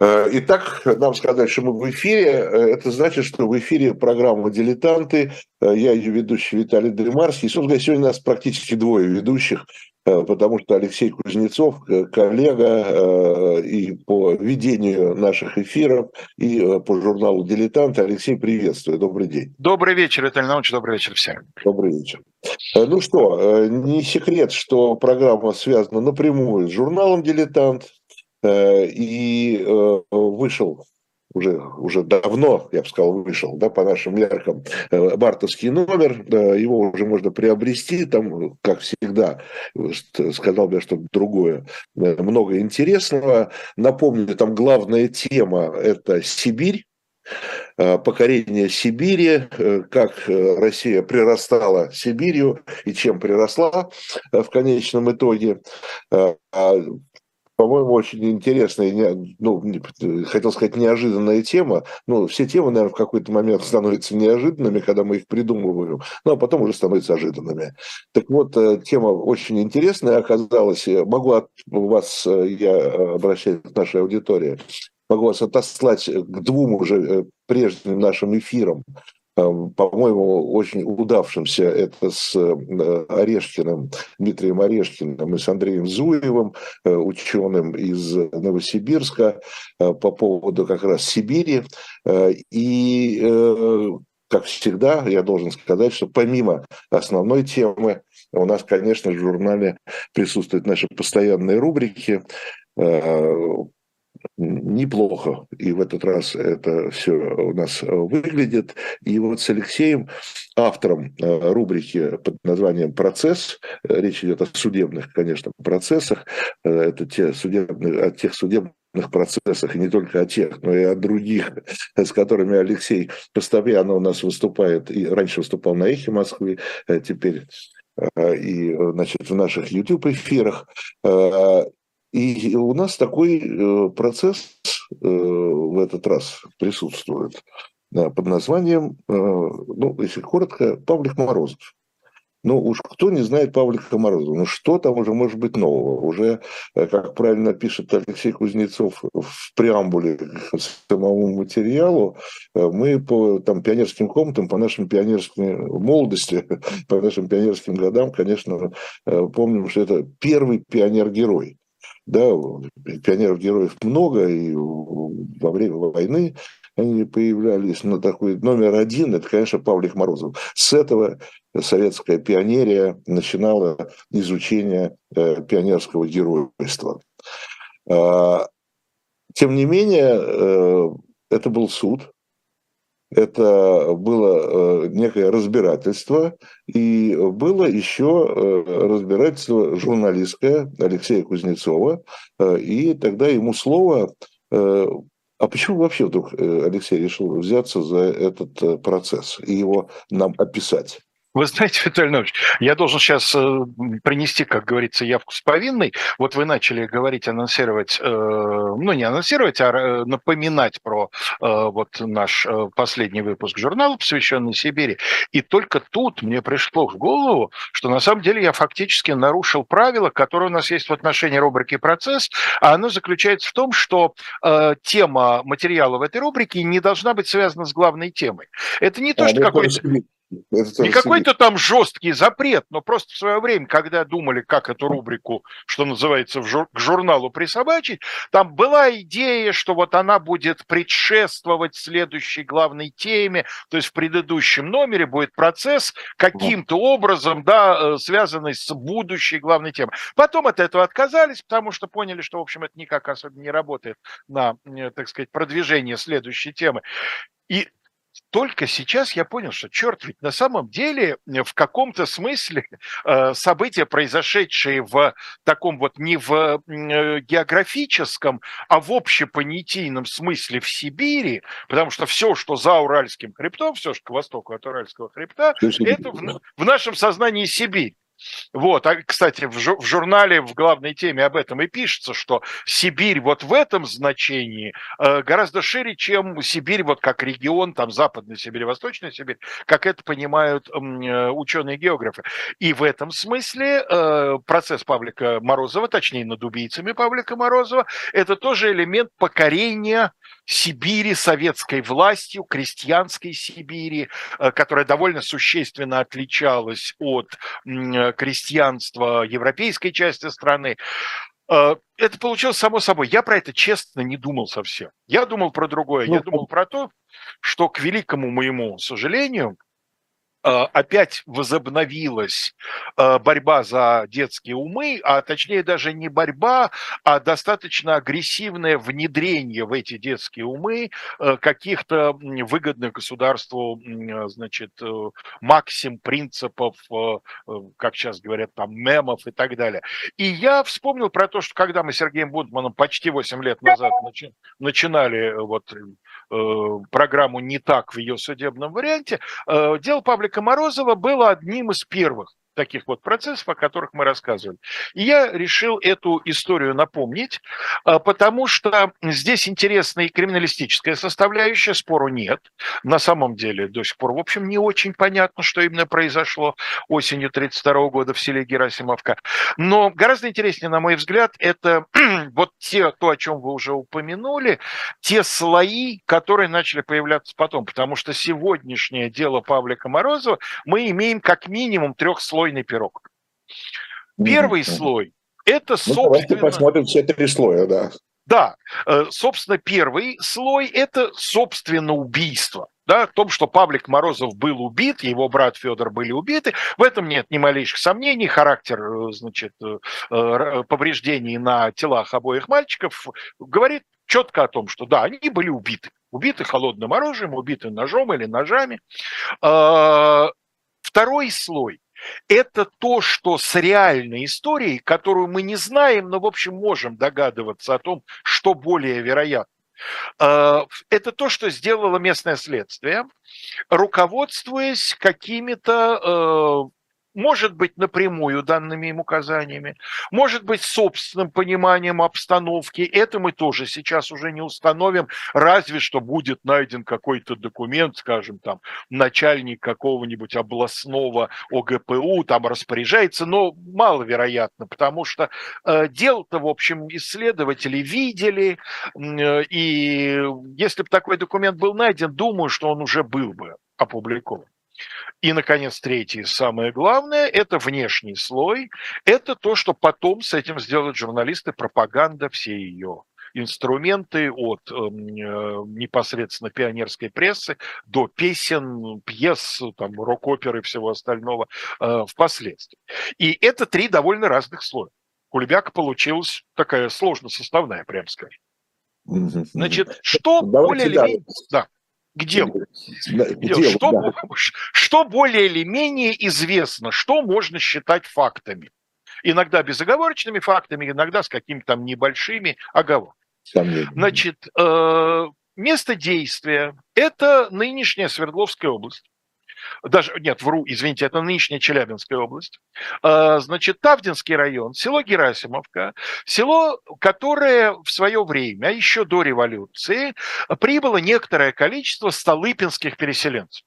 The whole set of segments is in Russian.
Э, итак, нам сказать, что мы в эфире. Э, это значит, что в эфире программа «Дилетанты». Э, я ее ведущий Виталий Дремарский. Собственно, сегодня у нас практически двое ведущих, потому что Алексей Кузнецов, коллега и по ведению наших эфиров, и по журналу «Дилетанты». Алексей, приветствую. Добрый день. Добрый вечер, Виталий Иванович. Добрый вечер всем. Добрый вечер. Ну что, не секрет, что программа связана напрямую с журналом «Дилетант», и э, вышел уже, уже давно, я бы сказал, вышел, да, по нашим меркам, э, бартовский номер, его уже можно приобрести, там, как всегда, сказал бы, что другое, много интересного. Напомню, там главная тема – это Сибирь, покорение Сибири, как Россия прирастала Сибирью и чем приросла в конечном итоге. По-моему, очень интересная, ну, хотел сказать, неожиданная тема. Ну, все темы, наверное, в какой-то момент становятся неожиданными, когда мы их придумываем, ну, а потом уже становятся ожиданными. Так вот, э, тема очень интересная оказалась. Могу от вас, э, я обращаюсь к нашей аудитории, могу вас отослать к двум уже э, прежним нашим эфирам по-моему, очень удавшимся. Это с э, Орешкиным, Дмитрием Орешкиным и с Андреем Зуевым, э, ученым из Новосибирска, э, по поводу как раз Сибири. И, как всегда, я должен сказать, что помимо основной темы, у нас, конечно, в журнале присутствуют наши постоянные рубрики, неплохо. И в этот раз это все у нас э, выглядит. И вот с Алексеем, автором э, рубрики под названием «Процесс», э, речь идет о судебных, конечно, процессах, это те судебные, о тех судебных процессах, и не только о тех, но и о других, с которыми Алексей постоянно у нас выступает, и раньше выступал на «Эхе Москвы», теперь и значит, в наших YouTube-эфирах. И у нас такой э, процесс э, в этот раз присутствует под названием, э, ну, если коротко, Павлик Морозов. Ну уж кто не знает Павлика Морозова, ну что там уже может быть нового? Уже, как правильно пишет Алексей Кузнецов в преамбуле к самому материалу, мы по там, пионерским комнатам, по нашим пионерским молодости, по нашим пионерским годам, конечно, помним, что это первый пионер-герой да, пионеров-героев много, и во время войны они появлялись, но такой номер один, это, конечно, Павлик Морозов. С этого советская пионерия начинала изучение э, пионерского геройства. А, тем не менее, э, это был суд, это было э, некое разбирательство, и было еще э, разбирательство журналистское Алексея Кузнецова, э, и тогда ему слово а почему вообще вдруг Алексей решил взяться за этот процесс и его нам описать? Вы знаете, Виталий Иванович, я должен сейчас э, принести, как говорится, явку с повинной. Вот вы начали говорить, анонсировать, э, ну не анонсировать, а э, напоминать про вот наш последний выпуск журнала, посвященный Сибири. И только тут мне пришло в голову, что на самом деле я фактически нарушил правила, которые у нас есть в отношении рубрики «Процесс», а оно заключается в том, что тема материала в этой рубрике не должна быть связана с главной темой. Это не то, а, что какой-то... Не какой-то там жесткий запрет, но просто в свое время, когда думали, как эту рубрику, что называется, в жур- к журналу присобачить, там была идея, что вот она будет предшествовать следующей главной теме, то есть в предыдущем номере будет процесс каким-то образом, да, э, связанный с будущей главной темой. Потом от этого отказались, потому что поняли, что, в общем, это никак особенно не работает на, э, так сказать, продвижение следующей темы. И только сейчас я понял, что, черт, ведь на самом деле э, в каком-то смысле э, события, произошедшие в таком вот не в э, географическом, а в общепонятийном смысле в Сибири, потому что все, что за Уральским хребтом, все, что к востоку от Уральского хребта, это в, в нашем сознании Сибирь. Вот, а, кстати, в, в журнале в главной теме об этом и пишется, что Сибирь вот в этом значении э, гораздо шире, чем Сибирь вот как регион, там Западная Сибирь, Восточная Сибирь, как это понимают э, ученые-географы. И в этом смысле э, процесс Павлика Морозова, точнее над убийцами Павлика Морозова, это тоже элемент покорения Сибири советской властью, крестьянской Сибири, э, которая довольно существенно отличалась от крестьянства европейской части страны. Э, это получилось само собой. Я про это честно не думал совсем. Я думал про другое. Я ну, думал про то, что, к великому моему сожалению, опять возобновилась э, борьба за детские умы, а точнее даже не борьба, а достаточно агрессивное внедрение в эти детские умы э, каких-то выгодных государству, значит, максим принципов, как сейчас говорят, там, мемов и так далее. И я вспомнил про то, что когда мы с Сергеем Бунтманом почти 8 лет назад начинали вот Э, программу не так в ее судебном варианте, э, дело Павлика Морозова было одним из первых таких вот процессов, о которых мы рассказывали. И я решил эту историю напомнить, а, потому что здесь интересная и криминалистическая составляющая, спору нет. На самом деле до сих пор, в общем, не очень понятно, что именно произошло осенью 1932 года в селе Герасимовка. Но гораздо интереснее, на мой взгляд, это вот те, то, о чем вы уже упомянули, те слои, которые начали появляться потом. Потому что сегодняшнее дело Павлика Морозова мы имеем как минимум трехслойный трехслойный пирог. Первый mm-hmm. слой – это, собственно... Ну, давайте посмотрим все три слоя, да. Да, э, собственно, первый слой – это, собственно, убийство. Да, в том, что Павлик Морозов был убит, его брат Федор были убиты, в этом нет ни малейших сомнений. Характер, э, значит, э, повреждений на телах обоих мальчиков говорит четко о том, что да, они были убиты. Убиты холодным оружием, убиты ножом или ножами. Второй слой это то, что с реальной историей, которую мы не знаем, но, в общем, можем догадываться о том, что более вероятно. Э, это то, что сделало местное следствие, руководствуясь какими-то э, может быть напрямую данными им указаниями, может быть собственным пониманием обстановки. Это мы тоже сейчас уже не установим, разве что будет найден какой-то документ, скажем, там, начальник какого-нибудь областного ОГПУ там распоряжается, но маловероятно, потому что э, дело-то, в общем, исследователи видели, э, и если бы такой документ был найден, думаю, что он уже был бы опубликован. И, наконец, третье, самое главное, это внешний слой. Это то, что потом с этим сделают журналисты, пропаганда все ее инструменты от э, непосредственно пионерской прессы до песен, пьес, там, рок-оперы и всего остального э, впоследствии. И это три довольно разных слоя. Кулебяка получилась такая сложно составная, прям скажем. Значит, что более или менее... Да делу. К делу. Что, да. что более или менее известно, что можно считать фактами. Иногда безоговорочными фактами, иногда с какими-то там небольшими оговорками. Значит, э, место действия – это нынешняя Свердловская область даже, нет, вру, извините, это нынешняя Челябинская область, а, значит, Тавдинский район, село Герасимовка, село, которое в свое время, еще до революции, прибыло некоторое количество столыпинских переселенцев.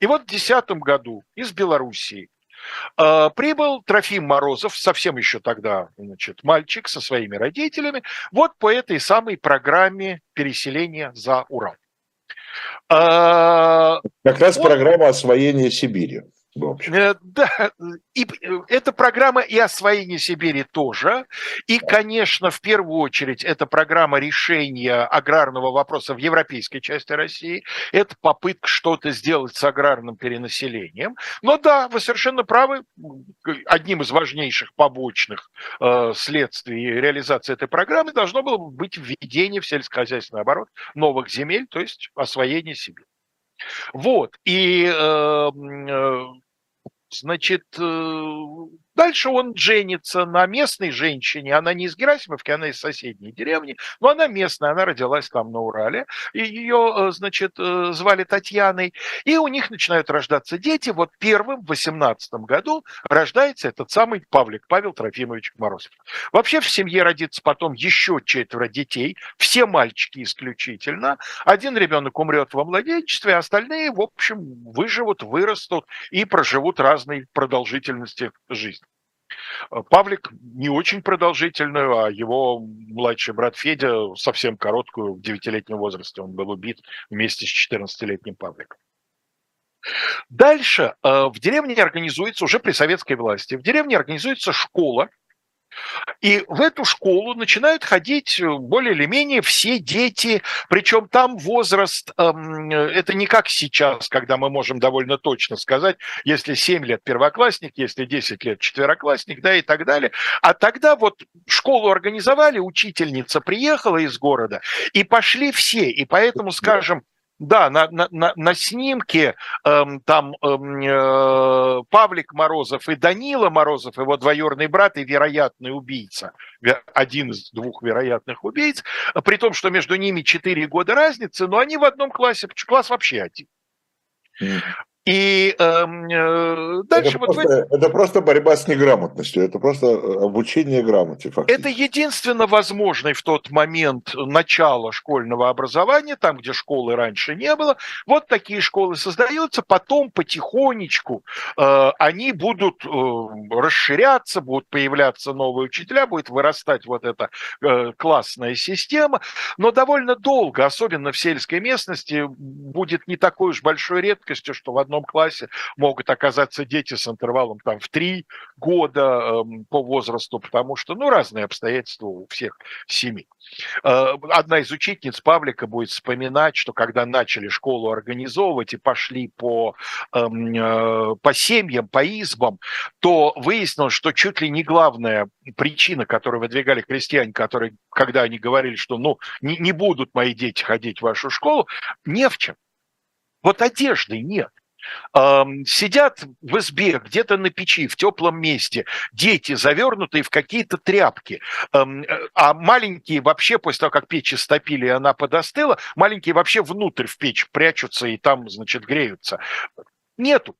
И вот в 2010 году из Белоруссии а, прибыл Трофим Морозов, совсем еще тогда значит, мальчик со своими родителями, вот по этой самой программе переселения за Урал. А, как раз программа освоения Сибири. Э, да, и эта программа и освоение Сибири тоже. И, конечно, в первую очередь, это программа решения аграрного вопроса в европейской части России. Это попытка что-то сделать с аграрным перенаселением. Но да, вы совершенно правы. Одним из важнейших побочных э, следствий реализации этой программы должно было быть введение в сельскохозяйственный оборот новых земель, то есть освоение Сибири. Вот, и э, э, Значит, э, Дальше он женится на местной женщине. Она не из Герасимовки, она из соседней деревни. Но она местная, она родилась там на Урале. Ее, э, значит, э, звали Татьяной. И у них начинают рождаться дети. Вот первым в 18 году рождается этот самый Павлик, Павел Трофимович Морозов. Вообще в семье родится потом еще четверо детей. Все мальчики исключительно. Один ребенок умрет во младенчестве, а остальные, в общем, выживут, вырастут и проживут разной продолжительности жизни. Э, Павлик не очень продолжительную, а его младший брат Федя совсем короткую, в девятилетнем возрасте он был убит вместе с 14-летним Павликом. Дальше э, в деревне организуется, уже при советской власти, в деревне организуется школа, и в эту школу начинают ходить э, более или менее все дети, причем там возраст, эм, это не как сейчас, когда мы можем довольно точно сказать, если 7 лет первоклассник, если 10 лет четвероклассник, да, и так далее. А тогда вот школу организовали, учительница приехала из города, и пошли все, и поэтому, скажем, да, на, на, на, на снимке эм, там эм, э, Павлик Морозов и Данила Морозов, его двоюродный брат и вероятный убийца, один из двух вероятных убийц, при том, что между ними 4 года разницы, но они в одном классе, класс вообще один. И эм, э, дальше это, вот просто, в... это просто борьба с неграмотностью, это просто э, обучение грамоте. Фактически. Это единственно возможный в тот момент начало школьного образования, там, где школы раньше не было. Вот такие школы создаются, потом потихонечку э, они будут э, расширяться, будут появляться новые учителя, будет вырастать вот эта э, классная система, но довольно долго, особенно в сельской местности, будет не такой уж большой редкостью, что в одном одном классе могут оказаться дети с интервалом там в три года э, по возрасту, потому что, ну, разные обстоятельства у всех семей. Э, одна из учительниц Павлика будет вспоминать, что когда начали школу организовывать и пошли по, эм, э, по семьям, по избам, то выяснилось, что чуть ли не главная причина, которую выдвигали крестьяне, которые, когда они говорили, что ну, не, не будут мои дети ходить в вашу школу, не в чем. Вот одежды нет сидят в избе, где-то на печи, в теплом месте, дети, завернутые в какие-то тряпки, э, а маленькие вообще, после того, как печь истопили, и она подостыла, маленькие вообще внутрь в печь прячутся и там, значит, греются. Нету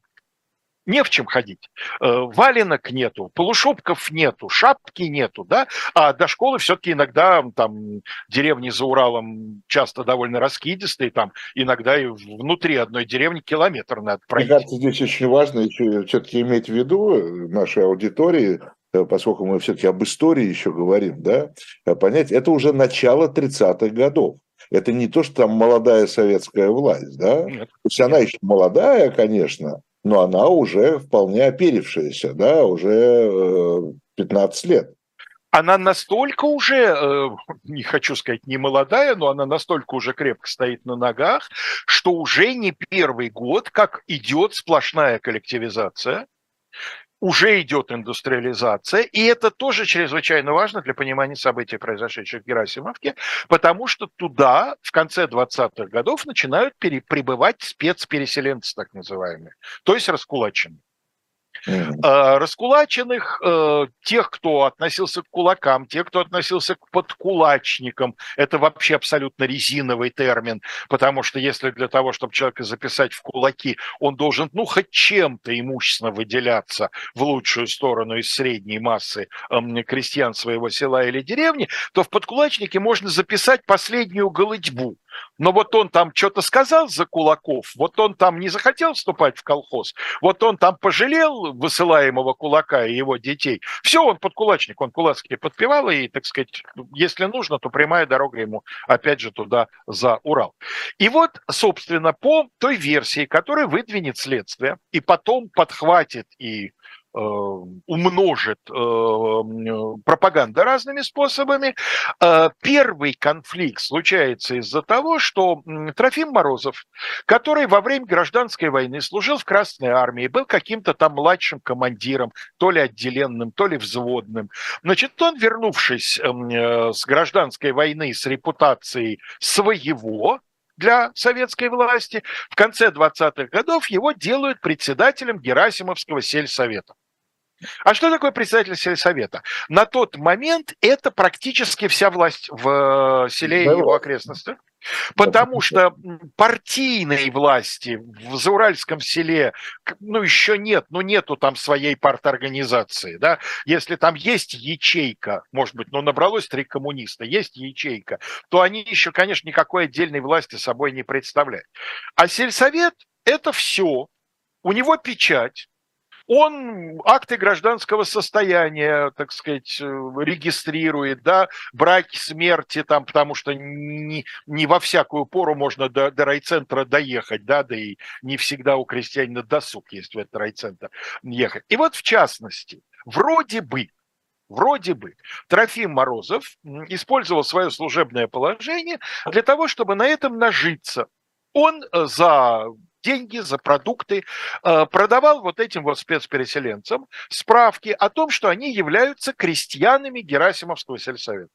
не в чем ходить. Э, валенок нету, полушубков нету, шапки нету, да, а до школы все-таки иногда там деревни за Уралом часто довольно раскидистые, там иногда и внутри одной деревни километр надо пройти. Мне кажется, здесь очень важно еще все-таки иметь в виду э, нашей аудитории, э, поскольку мы все-таки об истории еще говорим, да, понять, это уже начало 30-х годов. Это не то, что там молодая советская власть, да? Нет. То есть она еще молодая, конечно, но она уже вполне оперившаяся, да, уже 15 э, лет. Она настолько уже, э, не хочу сказать не молодая, но она настолько уже крепко стоит на ногах, что уже не первый год, как идет сплошная коллективизация, уже идет индустриализация, и это тоже чрезвычайно важно для понимания событий, произошедших в Герасимовке, потому что туда в конце 20-х годов начинают прибывать спецпереселенцы, так называемые, то есть раскулаченные. Mm-hmm. Раскулаченных, э, тех, кто относился к кулакам, тех, кто относился к подкулачникам, это вообще абсолютно резиновый термин, потому что если для того, чтобы человека записать в кулаки, он должен, ну, хоть чем-то имущественно выделяться в лучшую сторону из средней массы эм, крестьян своего села или деревни, то в подкулачнике можно записать последнюю голодьбу но вот он там что-то сказал за кулаков, вот он там не захотел вступать в колхоз, вот он там пожалел высылаемого кулака и его детей. Все, он подкулачник, он кулацкий подпевал, и, так сказать, если нужно, то прямая дорога ему опять же туда за Урал. И вот, собственно, по той версии, которая выдвинет следствие, и потом подхватит и умножит э, пропаганда разными способами. Э, первый конфликт случается из-за того, что Трофим Морозов, который во время гражданской войны служил в Красной армии, был каким-то там младшим командиром, то ли отделенным, то ли взводным. Значит, он, вернувшись с гражданской войны с репутацией своего, для советской власти. В конце 20-х годов его делают председателем Герасимовского сельсовета. А что такое председатель сельсовета? На тот момент это практически вся власть в э, селе и его окрестностях. Потому что партийной власти в Зауральском селе, ну, еще нет, ну, нету там своей парторганизации, да. Если там есть ячейка, может быть, ну, набралось три коммуниста, есть ячейка, то они еще, конечно, никакой отдельной власти собой не представляют. А сельсовет – это все. У него печать, он акты гражданского состояния, так сказать, э, регистрирует, да, браки, смерти, там, потому что не, не во всякую пору можно до, до райцентра доехать, да, да и не всегда у крестьянина досуг есть в этот райцентр ехать. И вот в частности, вроде бы, Вроде бы Трофим Морозов использовал свое служебное положение для того, чтобы на этом нажиться. Он э, за деньги, за продукты, э, продавал вот этим вот спецпереселенцам справки о том, что они являются крестьянами Герасимовского сельсовета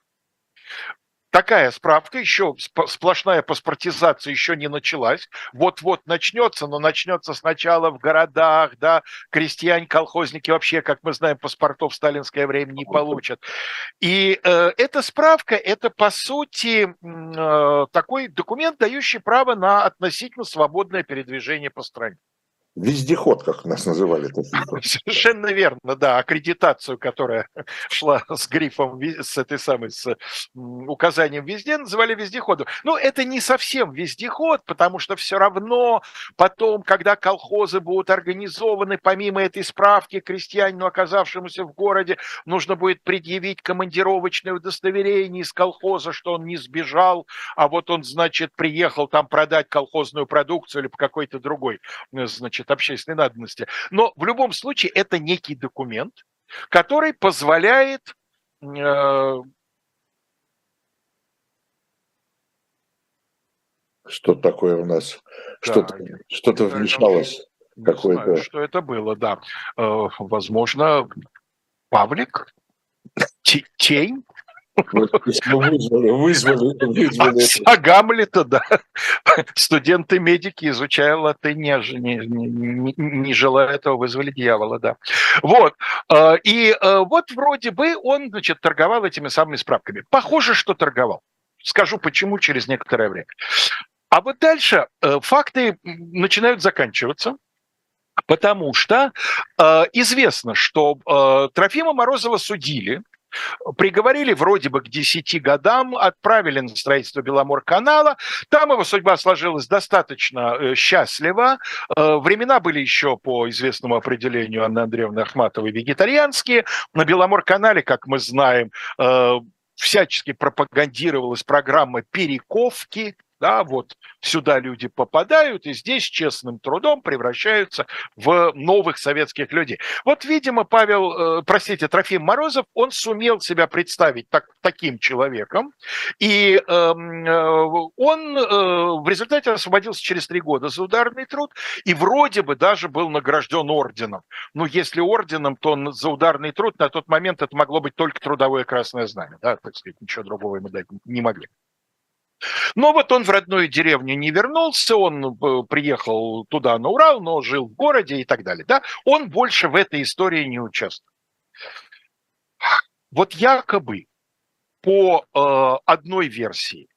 такая справка, еще сплошная паспортизация еще не началась. Вот-вот начнется, но начнется сначала в городах, да, крестьяне, колхозники вообще, как мы знаем, паспортов в сталинское время не получат. И э, эта справка, это по сути э, такой документ, дающий право на относительно свободное передвижение по стране. Вездеход, как нас называли. Совершенно верно, да. Аккредитацию, которая шла с грифом, с этой самой, с указанием везде, называли вездеходом. Но это не совсем вездеход, потому что все равно потом, когда колхозы будут организованы, помимо этой справки крестьянину, оказавшемуся в городе, нужно будет предъявить командировочное удостоверение из колхоза, что он не сбежал, а вот он, значит, приехал там продать колхозную продукцию или по какой-то другой, значит, значит, общественной надобности. Но в любом случае это некий документ, который позволяет э, что такое у нас, что-то, да, что-то вмешалось. Какое-то... что это было, да. Э, возможно, Павлик, тень Вызвали, вызвали, вызвали. А Гамлета, да. Студенты-медики, изучая латынь, не, не, не, не желая этого, вызвали дьявола, да. Вот. А, и а, вот вроде бы он, значит, торговал этими самыми справками. Похоже, что торговал. Скажу почему через некоторое время. А вот дальше э, факты начинают заканчиваться. Потому что э, известно, что э, Трофима Морозова судили приговорили вроде бы к 10 годам, отправили на строительство Беломор-канала. Там его судьба сложилась достаточно э, счастливо. Э, времена были еще по известному определению Анны Андреевны Ахматовой вегетарианские. На Беломор-канале, как мы знаем, э, всячески пропагандировалась программа перековки, да, вот сюда люди попадают и здесь честным трудом превращаются в новых советских людей. Вот, видимо, Павел, э, простите, Трофим Морозов, он сумел себя представить так, таким человеком, и эм, э, он э, в результате освободился через три года за ударный труд и вроде бы даже был награжден орденом. Ну, если орденом, то он за ударный труд на тот момент это могло быть только трудовое красное знамя, да, так сказать, ничего другого ему дать не могли. Но вот он в родную деревню не вернулся, он э, приехал туда на Урал, но жил в городе и так далее. Да? Он больше в этой истории не участвует. Вот якобы по э, одной версии.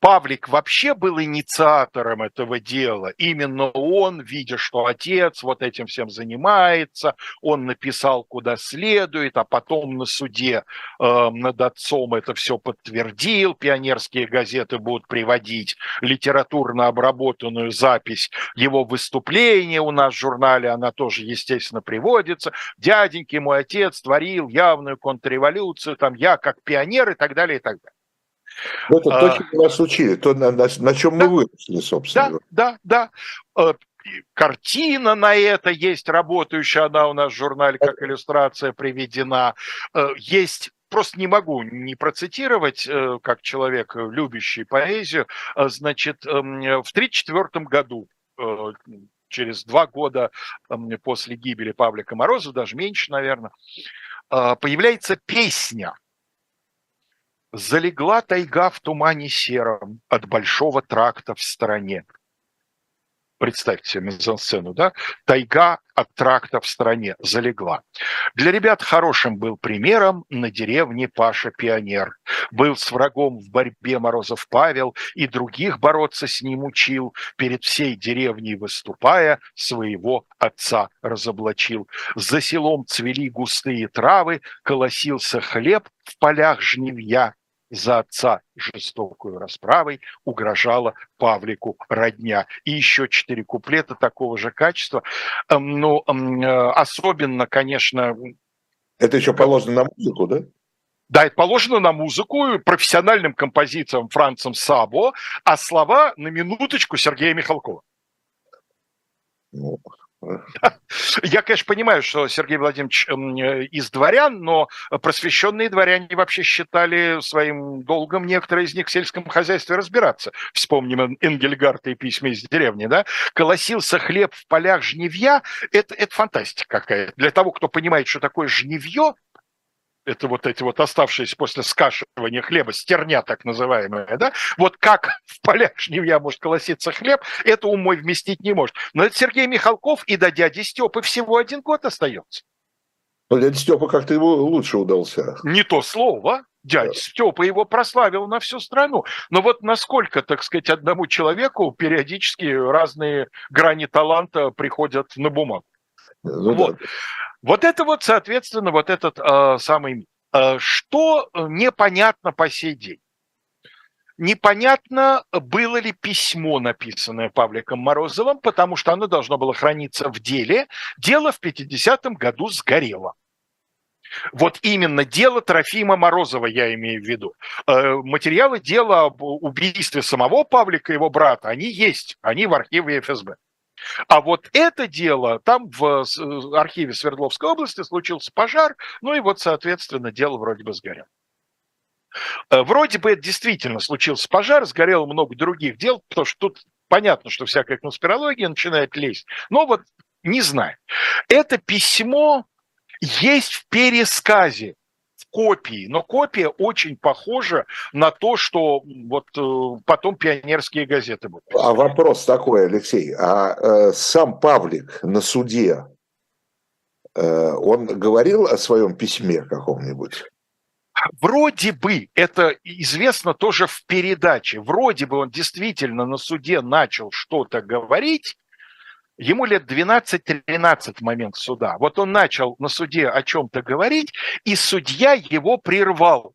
Павлик вообще был инициатором этого дела. Именно он, видя, что отец вот этим всем занимается, он написал куда следует, а потом на суде э, над отцом это все подтвердил. Пионерские газеты будут приводить литературно обработанную запись его выступления у нас в журнале, она тоже, естественно, приводится. Дяденьки, мой отец творил явную контрреволюцию, там я как пионер и так так далее, и так далее. Это то, а, чему нас учили, то, на, на, на чем да, мы выросли, собственно. Да, да, да. Э, картина на это есть, работающая она у нас в журнале, как иллюстрация приведена. Э, есть просто не могу не процитировать, э, как человек, любящий поэзию, значит, эм, в 1934 году через два года эм, после гибели Павлика Мороза, даже меньше, наверное, появляется песня Залегла тайга в тумане сером от большого тракта в стороне. Представьте себе мизансцену, да? Тайга от тракта в стране залегла. Для ребят хорошим был примером на деревне Паша Пионер. Был с врагом в борьбе Морозов Павел и других бороться с ним учил. Перед всей деревней выступая, своего отца разоблачил. За селом цвели густые травы, колосился хлеб в полях жнивья за отца жестокую расправой угрожала Павлику родня. И еще четыре куплета такого же качества. Эм, ну, эм, э, особенно, конечно... Это еще положено на музыку, да? Да, это положено на музыку профессиональным композитором Францем Сабо, а слова на минуточку Сергея Михалкова. Ну, я, конечно, понимаю, что Сергей Владимирович э, из дворян, но просвещенные дворяне вообще считали своим долгом некоторые из них в сельском хозяйстве разбираться. Вспомним Энгельгарта и письма из деревни, да? Колосился хлеб в полях жневья. Это, это фантастика какая-то. Для того, кто понимает, что такое жневье, это вот эти вот оставшиеся после скашивания хлеба, стерня так называемая, да, вот как в полях жнивья может колоситься хлеб, это умой вместить не может. Но это Сергей Михалков и до дяди Степы всего один год остается. Но дядя Степа как-то его лучше удался. Не то слово. Дядя да. Степа его прославил на всю страну. Но вот насколько, так сказать, одному человеку периодически разные грани таланта приходят на бумагу. Ну, вот. Да. Вот это вот, соответственно, вот этот э, самый... Э, что непонятно по сей день? Непонятно, было ли письмо, написанное Павликом Морозовым, потому что оно должно было храниться в деле. Дело в 50-м году сгорело. Вот именно дело Трофима Морозова я имею в виду. Э, материалы дела об убийстве самого Павлика и его брата, они есть, они в архиве ФСБ. А вот это дело, там в э, архиве Свердловской области случился пожар, ну и вот, соответственно, дело вроде бы сгорело. Э, вроде бы это действительно случился пожар, сгорело много других дел, потому что тут понятно, что всякая конспирология начинает лезть. Но вот не знаю. Это письмо есть в пересказе копии, но копия очень похожа на то, что вот э, потом пионерские газеты будут. А вопрос такой, Алексей, а э, сам Павлик на суде, э, он говорил о своем письме каком-нибудь? Вроде бы, это известно тоже в передаче, вроде бы он действительно на суде начал что-то говорить, Ему лет 12-13 в момент суда. Вот он начал на суде о чем-то говорить, и судья его прервал.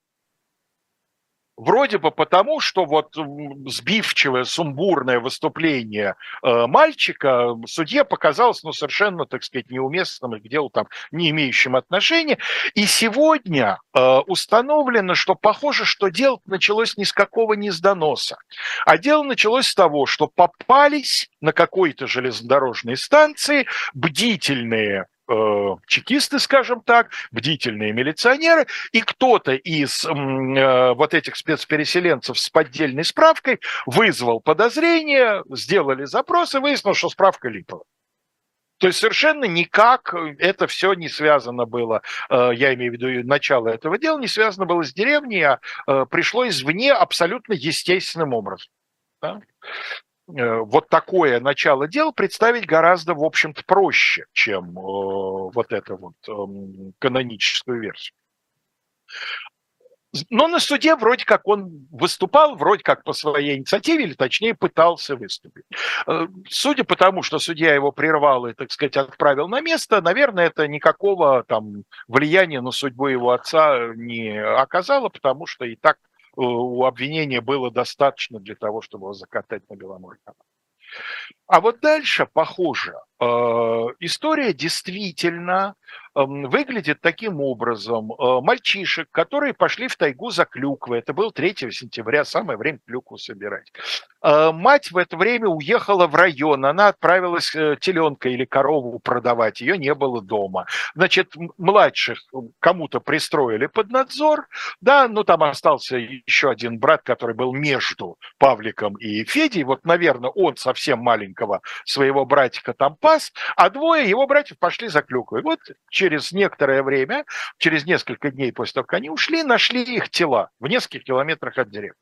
Вроде бы потому, что вот сбивчивое, сумбурное выступление э, мальчика судье показалось, ну, совершенно, так сказать, неуместным и к делу там не имеющим отношения. И сегодня э, установлено, что похоже, что дело началось ни с какого ни с доноса. А дело началось с того, что попались на какой-то железнодорожной станции бдительные Э, чекисты, скажем так, бдительные милиционеры, и кто-то из э, вот этих спецпереселенцев с поддельной справкой вызвал подозрение, сделали запрос и выяснилось, что справка липовая. То есть совершенно никак это все не связано было, э, я имею в виду начало этого дела, не связано было с деревней, а пришло извне абсолютно естественным образом. Да? Э, вот такое начало дел представить гораздо, в общем-то, проще, чем э, вот эту вот эм, каноническую версию. Но на суде вроде как он выступал, вроде как по своей инициативе, или точнее пытался выступить. Э, судя по тому, что судья его прервал и, так сказать, отправил на место, наверное, это никакого там влияния на судьбу его отца не оказало, потому что и так у обвинения было достаточно для того, чтобы его закатать на Беломорье. А вот дальше, похоже, э, история действительно выглядит таким образом. Э, мальчишек, которые пошли в тайгу за клюквой. Это был 3 сентября, самое время клюкву собирать. Э, мать в это время уехала в район. Она отправилась э, теленка или корову продавать. Ее не было дома. Значит, младших кому-то пристроили под надзор. Да, ну там остался еще один брат, который был между Павликом и Федей. Вот, наверное, он совсем маленького своего братика там пас, а двое его братьев пошли за клюквой. Вот через некоторое время, через несколько дней после того, как они ушли, нашли их тела в нескольких километрах от деревни.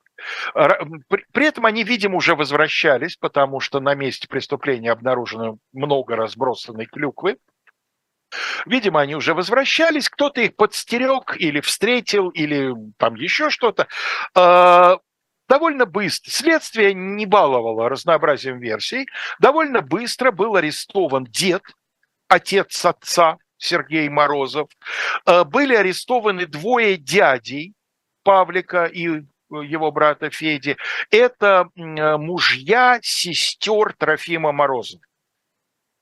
При этом они, видимо, уже возвращались, потому что на месте преступления обнаружено много разбросанной клюквы. Видимо, они уже возвращались, кто-то их подстерег или встретил, или там еще что-то. А, довольно быстро, следствие не баловало разнообразием версий, довольно быстро был арестован дед, отец отца Сергей Морозов. А, были арестованы двое дядей, Павлика и его брата Феди, это мужья сестер Трофима Морозова.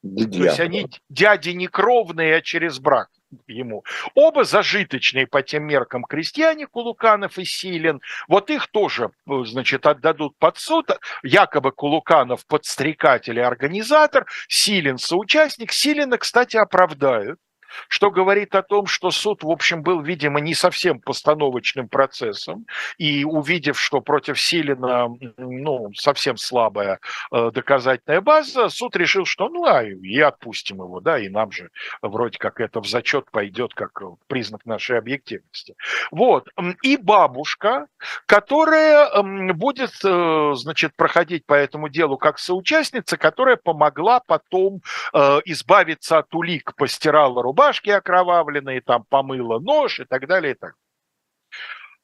Дядя. То есть они дяди не кровные, а через брак ему. Оба зажиточные по тем меркам крестьяне Кулуканов и Силин. Вот их тоже, значит, отдадут под суд. Якобы Кулуканов подстрекатель и организатор, Силин соучастник. Силина, кстати, оправдают что говорит о том, что суд, в общем, был, видимо, не совсем постановочным процессом, и увидев, что против Силина ну, совсем слабая э, доказательная база, суд решил, что ну, а и отпустим его, да, и нам же вроде как это в зачет пойдет как признак нашей объективности. Вот. И бабушка, которая будет, э, значит, проходить по этому делу как соучастница, которая помогла потом э, избавиться от улик, постирала рубашку, рубашки окровавленные, там помыло нож и так далее. И так.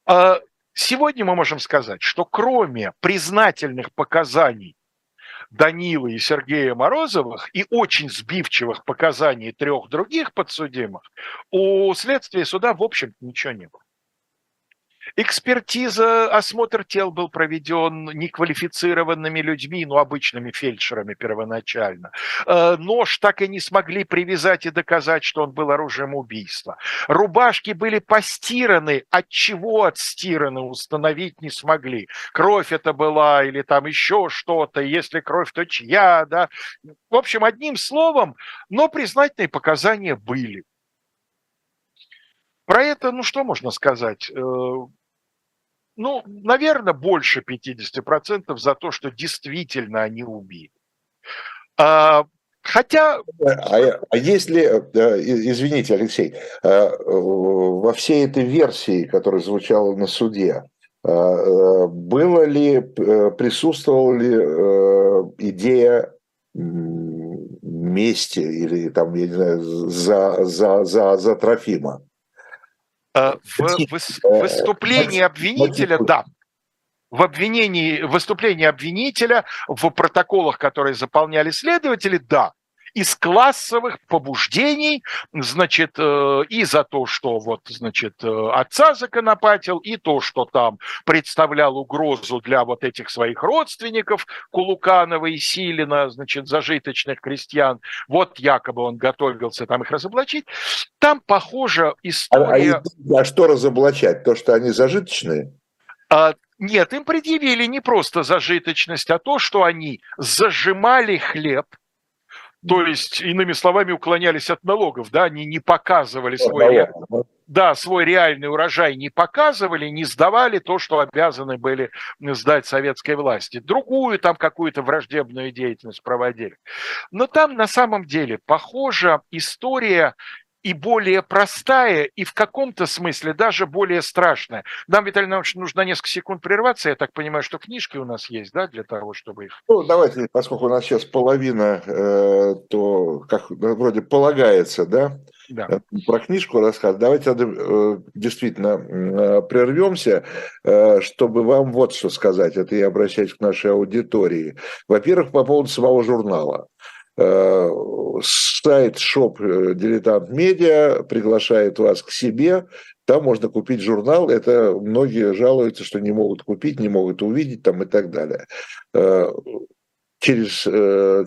А сегодня мы можем сказать, что кроме признательных показаний Данилы и Сергея Морозовых и очень сбивчивых показаний трех других подсудимых, у следствия суда, в общем ничего не было. Экспертиза, осмотр тел был проведен неквалифицированными людьми, ну, обычными фельдшерами первоначально. Э, нож так и не смогли привязать и доказать, что он был оружием убийства. Рубашки были постираны, от чего отстираны, установить не смогли. Кровь это была или там еще что-то, если кровь, то чья, да. В общем, одним словом, но признательные показания были. Про это, ну что можно сказать? Э, ну, наверное, больше 50% за то, что действительно они убили. А, хотя... А, а если, извините, Алексей, а, во всей этой версии, которая звучала на суде, было ли, э, присутствовала ли э, идея мести или там, я не знаю, за, за, за, за Трофима? Э, в э, выступлении обвинителя, да, в обвинении, выступлении обвинителя в протоколах, которые заполняли следователи, да, из классовых побуждений, значит, э, и за то, что вот, значит, э, отца законопатил, и то, что там представлял угрозу для вот этих своих родственников, Кулуканова и Силина, значит, зажиточных крестьян, вот якобы он готовился там их разоблачить. Там, похоже, история... А, а, а что разоблачать? То, что они зажиточные? А, нет, им предъявили не просто зажиточность, а то, что они зажимали хлеб, то есть, иными словами, уклонялись от налогов, да, они не показывали свой, ре... да, свой реальный урожай, не показывали, не сдавали то, что обязаны были сдать советской власти. Другую там какую-то враждебную деятельность проводили. Но там на самом деле похожа история и более простая, и в каком-то смысле даже более страшная. Нам, Виталий Иванович, нужно несколько секунд прерваться. Я так понимаю, что книжки у нас есть, да, для того, чтобы их... Ну, давайте, поскольку у нас сейчас половина, э, то, как вроде полагается, да, да. Э, про книжку рассказывать. Давайте э, действительно э, прервемся, чтобы вам вот что сказать. Это я обращаюсь к нашей аудитории. Во-первых, по поводу самого журнала. Э, сайт шоп э, Дилетант Медиа приглашает вас к себе. Там можно купить журнал. Это многие жалуются, что не могут купить, не могут увидеть там и так далее. Э, через,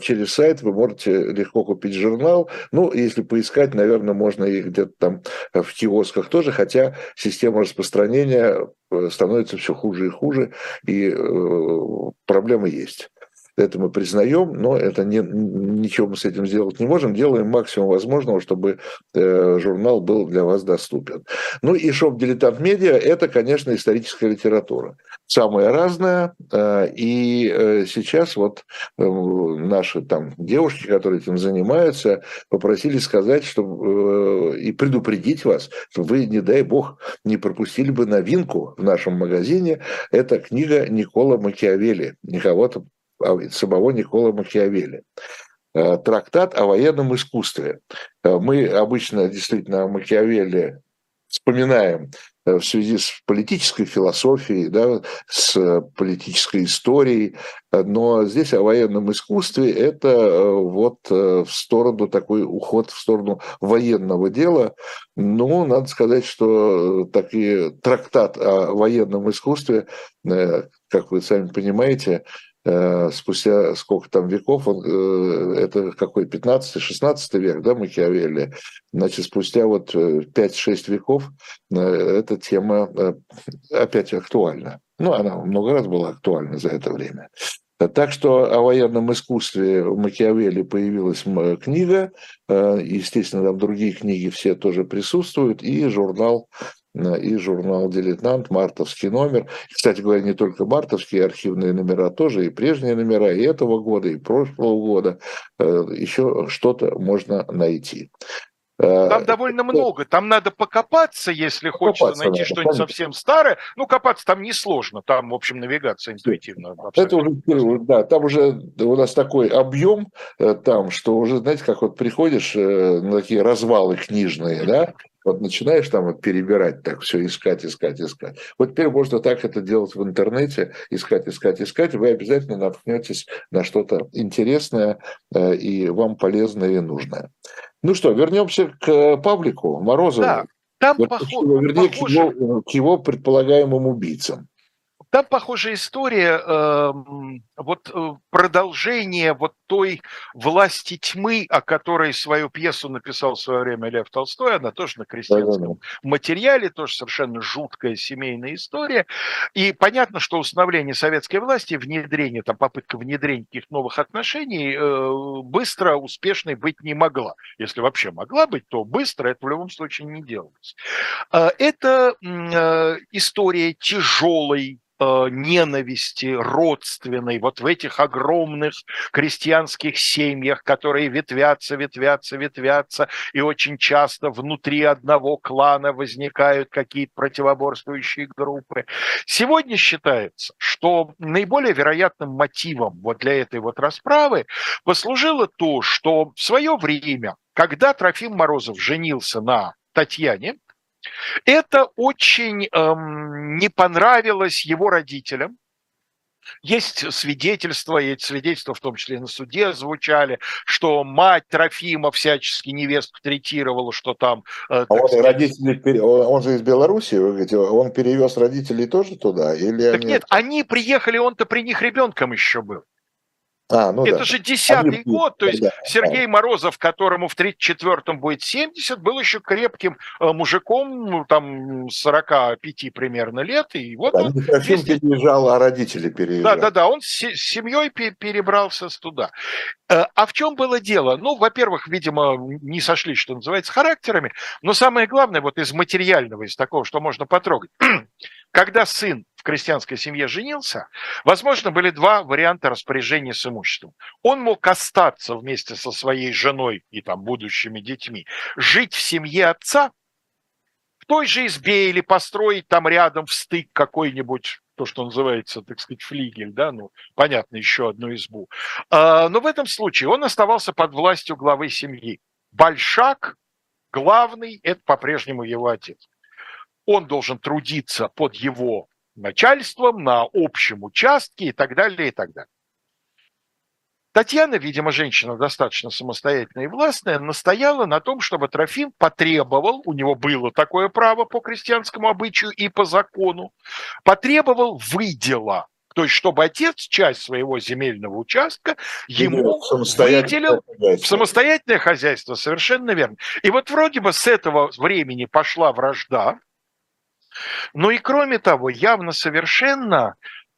через сайт вы можете легко купить журнал. Ну, если поискать, наверное, можно и где-то там в киосках тоже, хотя система распространения становится все хуже и хуже, и проблемы есть. Это мы признаем, но это не, ничего мы с этим сделать не можем. Делаем максимум возможного, чтобы э, журнал был для вас доступен. Ну и шоп «Дилетант Медиа» – это, конечно, историческая литература. Самая разная. Э, и э, сейчас вот наши там девушки, которые этим занимаются, попросили сказать, что и предупредить вас, что вы, не дай бог, не пропустили бы новинку в нашем магазине. Это книга Никола Макиавелли, никого-то самого Никола Макиавелли трактат о военном искусстве. Мы обычно действительно о Макиавелли вспоминаем Э, в связи с политической философией, да, с политической историей. Но здесь о военном искусстве это э, вот э, в сторону такой уход в сторону военного дела. Ну, надо сказать, что такие трактат о военном искусстве, как вы сами понимаете, Э, спустя сколько там веков, он, э, это какой, 15-16 век, да, Макиавелли, значит, спустя вот 5-6 э, веков эта тема опять актуальна. Ну, она много раз была актуальна за это время. Так что о военном искусстве у Макиавелли появилась книга, естественно, там другие книги все тоже присутствуют, и журнал и журнал «Дилетант», мартовский номер. Кстати говоря, не только мартовские архивные номера, тоже и прежние номера, и этого года, и прошлого года. Э, Еще что-то можно найти. Э, там довольно много. Там надо покопаться, если покопаться хочется найти что-нибудь совсем старое. Ну, копаться там несложно. Там, в общем, навигация интуитивно. Это уже, да, там уже у нас такой объем э, там, что уже, знаете, как вот приходишь на такие развалы книжные, да, вот начинаешь там вот перебирать так все, искать, искать, искать. Вот теперь можно так это делать в интернете, искать, искать, искать. Вы обязательно наткнетесь на что-то интересное э, и вам полезное и нужное. Ну что, вернемся к Павлику Морозову. Да, там вот, похоже, вернее, похоже... К, его, к его предполагаемым убийцам. Там похожая история, эм, вот э, продолжение вот той власти тьмы, о которой свою пьесу написал в свое время Лев Толстой, она тоже на крестьянском материале, тоже совершенно жуткая семейная история. И понятно, что установление советской власти, внедрение, там попытка внедрения каких новых отношений э, быстро, успешной быть не могла. Если вообще могла быть, то быстро это в любом случае не делалось. Э, это история тяжелой Э, ненависти родственной вот в этих огромных крестьянских семьях, которые ветвятся, ветвятся, ветвятся, и очень часто внутри одного клана возникают какие-то противоборствующие группы. Сегодня считается, что наиболее вероятным мотивом вот для этой вот расправы послужило то, что в свое время, когда Трофим Морозов женился на Татьяне, это очень эм, не понравилось его родителям. Есть свидетельства, и эти свидетельства в том числе на суде звучали, что мать Трофима всячески невестку третировала, что там... Э, а он, сказать... родители, он же из Беларуси, вы говорите, он перевез родителей тоже туда? Или так они... нет, они приехали, он-то при них ребенком еще был. А, ну это да. же десятый Они... год, то есть да, Сергей да. Морозов, которому в 34-м будет 70, был еще крепким э, мужиком, ну, там 45 примерно лет, и вот да, он... Трофим везде... переезжал, а родители переезжали. Да, да, да, он с семьей перебрался туда. Э, а в чем было дело? Ну, во-первых, видимо, не сошли, что называется, характерами, но самое главное, вот из материального, из такого, что можно потрогать. Когда сын в крестьянской семье женился, возможно, были два варианта распоряжения с имуществом. Он мог остаться вместе со своей женой и там будущими детьми, жить в семье отца, в той же избе или построить там рядом в стык какой-нибудь то, что называется, так сказать, флигель, да, ну, понятно, еще одну избу. А, но в этом случае он оставался под властью главы семьи. Большак, главный, это по-прежнему его отец. Он должен трудиться под его начальством, на общем участке и так далее, и так далее. Татьяна, видимо, женщина достаточно самостоятельная и властная, настояла на том, чтобы Трофим потребовал, у него было такое право по крестьянскому обычаю и по закону, потребовал выдела то есть, чтобы отец часть своего земельного участка ему выделил в самостоятельное хозяйство, совершенно верно. И вот вроде бы с этого времени пошла вражда, но и кроме того, явно совершенно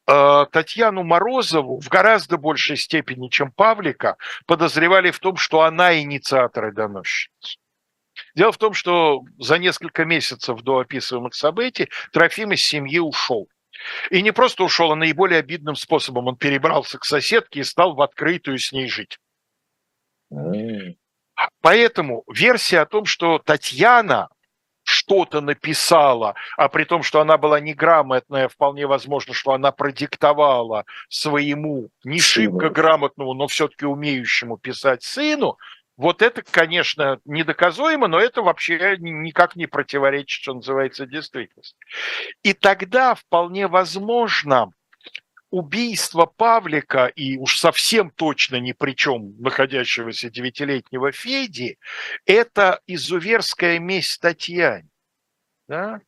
э, Татьяну Морозову в гораздо большей степени, чем Павлика, подозревали в том, что она инициатор и доносчица. Дело в том, что за несколько месяцев до описываемых событий Трофим из семьи ушел. И не просто ушел, а наиболее обидным способом. Он перебрался к соседке и стал в открытую с ней жить. Поэтому версия о том, что Татьяна что-то написала, а при том, что она была неграмотная, вполне возможно, что она продиктовала своему не шибко грамотному, но все-таки умеющему писать сыну, вот это, конечно, недоказуемо, но это вообще никак не противоречит, что называется, действительности. И тогда вполне возможно убийство Павлика и уж совсем точно ни при чем находящегося девятилетнего Феди – это изуверская месть Татьяне. Да?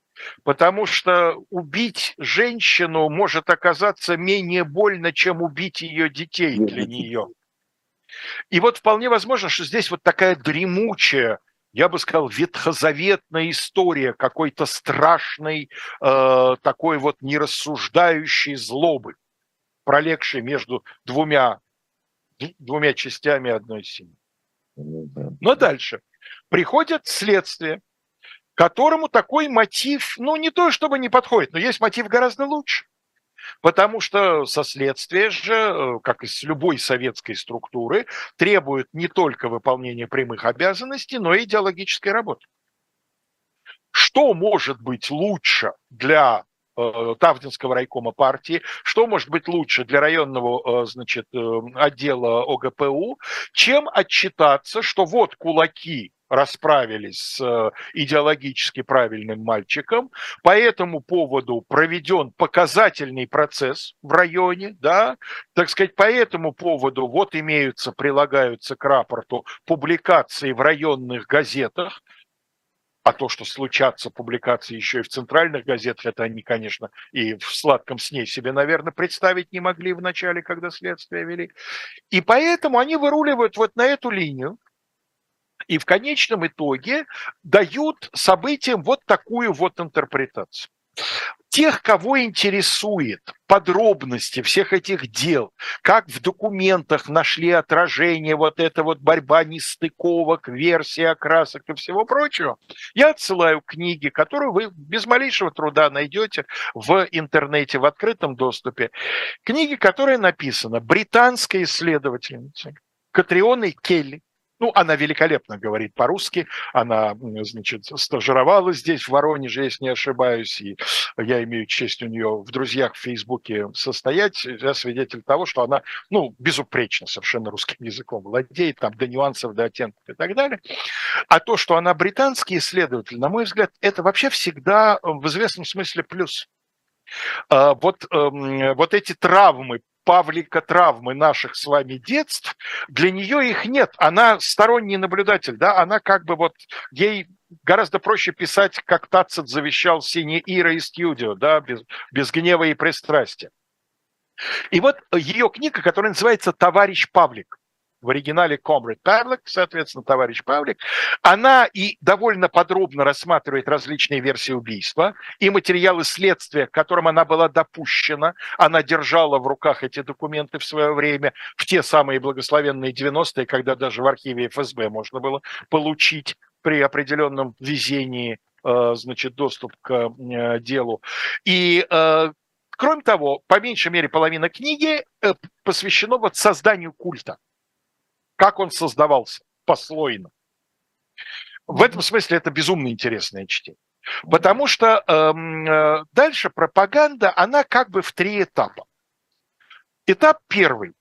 Потому что убить женщину может оказаться менее больно, чем убить ее детей для нее. И вот вполне возможно, что здесь вот такая дремучая, я бы сказал, ветхозаветная история какой-то страшной, э, такой вот нерассуждающей злобы, пролегшей между двумя, двумя частями одной семьи. Ну Но дальше. Приходит следствие, которому такой мотив, ну, не то чтобы не подходит, но есть мотив гораздо лучше. Потому что соследствие же, э, как и с любой советской структуры, требует не только выполнения прямых обязанностей, но и идеологической работы. Что может быть лучше для Тавдинского райкома партии, что может быть лучше для районного э, значит, отдела ОГПУ, чем отчитаться, что вот кулаки расправились с э, идеологически правильным мальчиком. По этому поводу проведен показательный процесс в районе, да, так сказать, по этому поводу вот имеются, прилагаются к рапорту публикации в районных газетах, а то, что случатся публикации еще и в центральных газетах, это они, конечно, и в сладком сне себе, наверное, представить не могли в начале, когда следствие вели. И поэтому они выруливают вот на эту линию, и в конечном итоге дают событиям вот такую вот интерпретацию. Тех, кого интересует подробности всех этих дел, как в документах нашли отражение вот эта вот борьба нестыковок, версии, окрасок и всего прочего, я отсылаю книги, которые вы без малейшего труда найдете в интернете, в открытом доступе. Книги, которые написаны британской исследовательницей Катрионой Келли, ну, она великолепно говорит по-русски, она, значит, стажировалась здесь, в Воронеже, если не ошибаюсь, и я имею честь у нее в друзьях в Фейсбуке состоять. Я свидетель того, что она, ну, безупречно совершенно русским языком владеет, там, до нюансов, до оттенков и так далее. А то, что она британский исследователь, на мой взгляд, это вообще всегда в известном смысле плюс. А, вот, эм, вот эти травмы Павлика травмы наших с вами детств, для нее их нет. Она сторонний наблюдатель, да, она как бы вот, ей гораздо проще писать, как Тацит завещал Сине Ира и Студио, да, без, без гнева и пристрастия. И вот ее книга, которая называется «Товарищ Павлик», в оригинале Comrade Pavlik, соответственно, товарищ Павлик, она и довольно подробно рассматривает различные версии убийства и материалы следствия, к которым она была допущена. Она держала в руках эти документы в свое время, в те самые благословенные 90-е, когда даже в архиве ФСБ можно было получить при определенном везении э, значит, доступ к э, делу. И э, Кроме того, по меньшей мере половина книги посвящена вот созданию культа как он создавался послойно. В этом смысле это безумно интересное чтение. Потому что эм, э, дальше пропаганда, она как бы в три этапа. Этап первый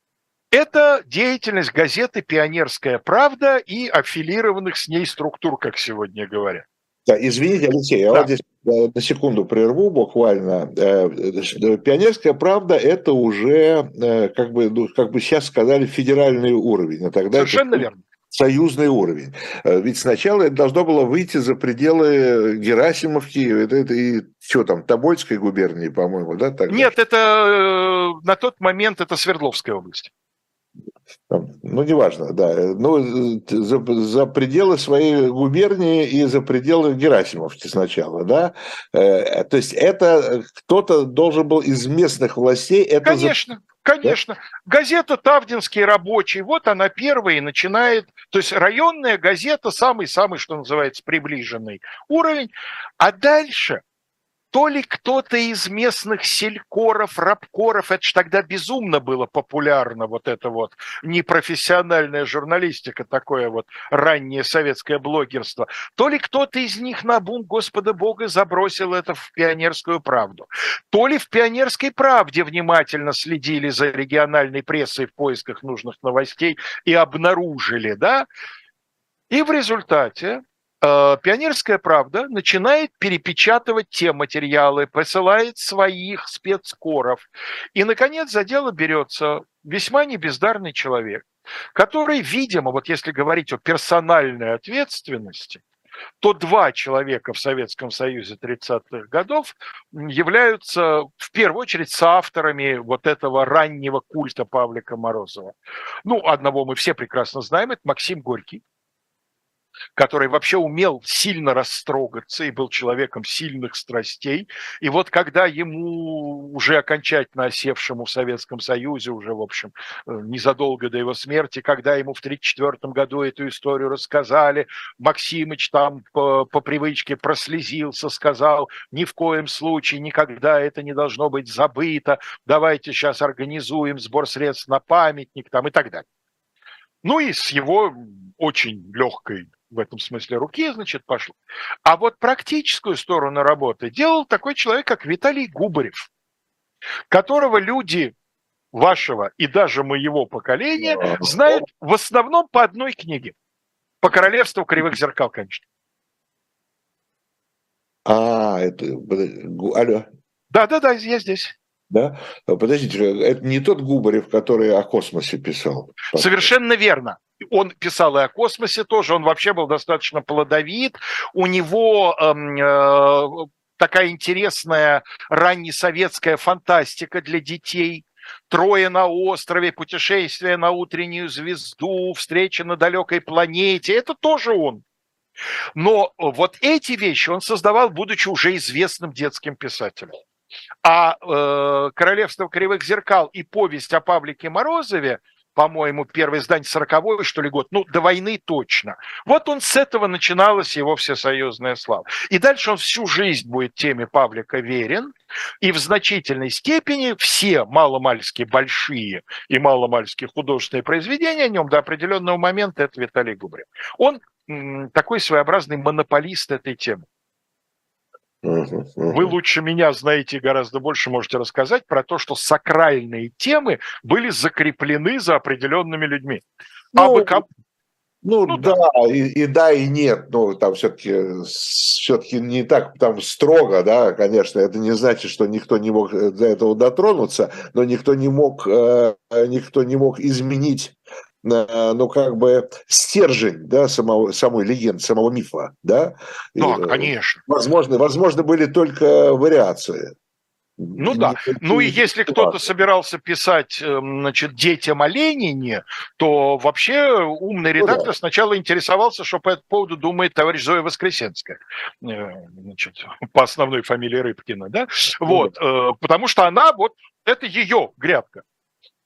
– это деятельность газеты «Пионерская правда» и аффилированных с ней структур, как сегодня говорят. Да, извините, Алексей, я да. вот здесь э, на секунду прерву буквально. Э, э, пионерская правда – это уже, как бы, ну, как бы сейчас сказали, федеральный уровень. А тогда Совершенно верно союзный уровень. Ведь сначала это должно было выйти за пределы Герасимовки, это, это и что там, Тобольской губернии, по-моему, да? Тогда? Нет, это на тот момент это Свердловская область. Ну, неважно, да. Ну, за, за пределы своей губернии и за пределы Герасимовки сначала, да. Э, то есть это кто-то должен был из местных властей это Конечно. За... Конечно. Да? Газета «Тавдинский рабочий», вот она первая и начинает, то есть районная газета, самый-самый, что называется, приближенный уровень, а дальше – то ли кто-то из местных селькоров, рабкоров, это же тогда безумно было популярно, вот это вот непрофессиональная журналистика, такое вот раннее советское блогерство, то ли кто-то из них на бум Господа Бога забросил это в пионерскую правду, то ли в пионерской правде внимательно следили за региональной прессой в поисках нужных новостей и обнаружили, да, и в результате Пионерская правда начинает перепечатывать те материалы, посылает своих спецкоров. И, наконец, за дело берется весьма небездарный человек, который, видимо, вот если говорить о персональной ответственности, то два человека в Советском Союзе 30-х годов являются в первую очередь соавторами вот этого раннего культа Павлика Морозова. Ну, одного мы все прекрасно знаем, это Максим Горький, который вообще умел сильно растрогаться и был человеком сильных страстей. И вот когда ему уже окончательно осевшему в Советском Союзе, уже, в общем, э, незадолго до его смерти, когда ему в 1934 году эту историю рассказали, Максимыч там по, по привычке прослезился, сказал, ни в коем случае, никогда это не должно быть забыто, давайте сейчас организуем сбор средств на памятник там и так далее. Ну и с его очень легкой в этом смысле руки, значит, пошло. А вот практическую сторону работы делал такой человек, как Виталий Губарев, которого люди вашего и даже моего поколения знают в основном по одной книге. По королевству кривых зеркал, конечно. А, это... Алло. Да, да, да, я здесь. Да? Подождите, это не тот Губарев, который о космосе писал. Совершенно верно он писал и о космосе тоже, он вообще был достаточно плодовит, у него эм, э, такая интересная раннесоветская фантастика для детей, Трое на острове, путешествие на утреннюю звезду, встреча на далекой планете. Это тоже он. Но вот эти вещи он создавал, будучи уже известным детским писателем. А э, «Королевство кривых зеркал» и повесть о Павлике Морозове – по-моему, первое издание 40 что ли, год, ну, до войны точно. Вот он с этого начиналась его всесоюзная слава. И дальше он всю жизнь будет теме Павлика верен, и в значительной степени все маломальские большие и маломальские художественные произведения о нем до определенного момента это Виталий Губрин. Он такой своеобразный монополист этой темы. Вы лучше меня знаете гораздо больше, можете рассказать про то, что сакральные темы были закреплены за определенными людьми. Ну, Абы ну, ну да, да. И, и да, и нет. Ну, там все-таки все-таки не так там строго, да, конечно. Это не значит, что никто не мог э, до этого дотронуться, но никто не мог, э, никто не мог изменить ну, как бы стержень, да, самого, самой легенды, самого мифа, да? Да, и, конечно. Возможно, возможно, были только вариации. Ну да. Ну и если кто-то собирался писать, эм, значит, детям о Ленине, то вообще умный редактор ну, да. сначала интересовался, что по этому поводу думает товарищ Зоя Воскресенская, э, значит, по основной фамилии Рыбкина, да? Ну, вот, да. Э, потому что она вот, это ее грядка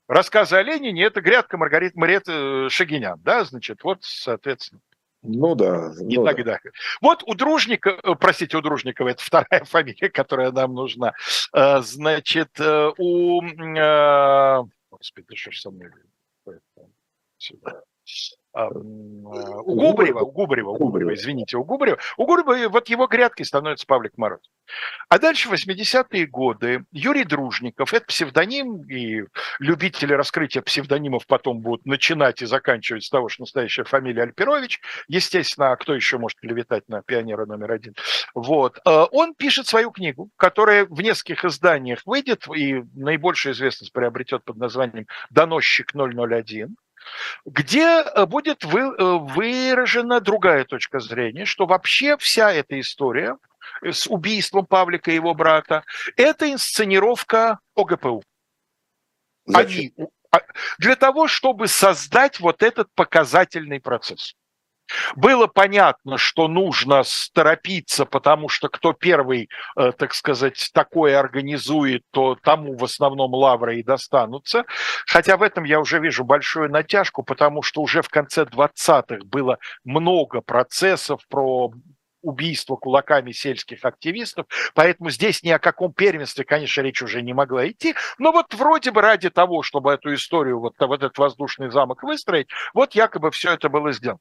рассказы о Ленине – это грядка Маргарит Марет э, Шагинян, да, значит, вот, соответственно. Ну да. И ну тогда. Да. Вот у Дружника, э, простите, у Дружникова, это вторая фамилия, которая нам нужна. Э, значит, у... Господи, что ж со мной? У Губарева, у Губарева, у Губарева, извините, у Губарева, у Губарева вот его грядкой становится Павлик Мороз. А дальше 80-е годы Юрий Дружников, это псевдоним, и любители раскрытия псевдонимов потом будут начинать и заканчивать с того, что настоящая фамилия Альперович, естественно, а кто еще может клеветать на пионера номер один. Вот. Э, он пишет свою книгу, которая в нескольких изданиях выйдет и наибольшую известность приобретет под названием «Доносчик 001», где э, будет вы, э, выражена другая точка зрения, что вообще вся эта история э, с убийством Павлика и его брата – это инсценировка ОГПУ. Зачем? Они, А для того, чтобы создать вот этот показательный процесс. Было понятно, что нужно торопиться, потому что кто первый, э, так сказать, такое организует, то тому в основном лавры и достанутся. Хотя в этом я уже вижу большую натяжку, потому что уже в конце 20-х было много процессов про убийство кулаками сельских активистов, поэтому здесь ни о каком первенстве, конечно, речь уже не могла идти, но вот вроде бы ради того, чтобы эту историю, вот, вот этот воздушный замок выстроить, вот якобы все это было сделано.